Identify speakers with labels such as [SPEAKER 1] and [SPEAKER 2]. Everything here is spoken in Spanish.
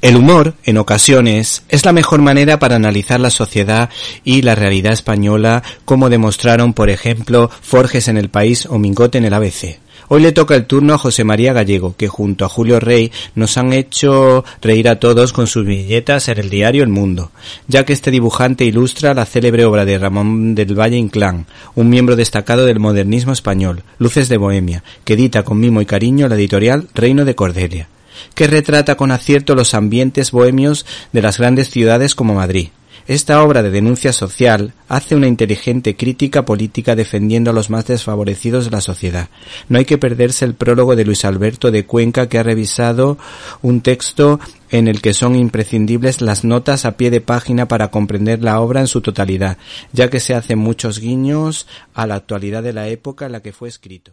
[SPEAKER 1] El humor, en ocasiones, es la mejor manera para analizar la sociedad y la realidad española, como demostraron, por ejemplo, Forges en el País o Mingote en el ABC. Hoy le toca el turno a José María Gallego, que junto a Julio Rey nos han hecho reír a todos con sus viñetas en el diario El Mundo, ya que este dibujante ilustra la célebre obra de Ramón del Valle Inclán, un miembro destacado del modernismo español, Luces de Bohemia, que edita con mimo y cariño la editorial Reino de Cordelia que retrata con acierto los ambientes bohemios de las grandes ciudades como Madrid. Esta obra de denuncia social hace una inteligente crítica política defendiendo a los más desfavorecidos de la sociedad. No hay que perderse el prólogo de Luis Alberto de Cuenca que ha revisado un texto en el que son imprescindibles las notas a pie de página para comprender la obra en su totalidad, ya que se hacen muchos guiños a la actualidad de la época en la que fue escrito.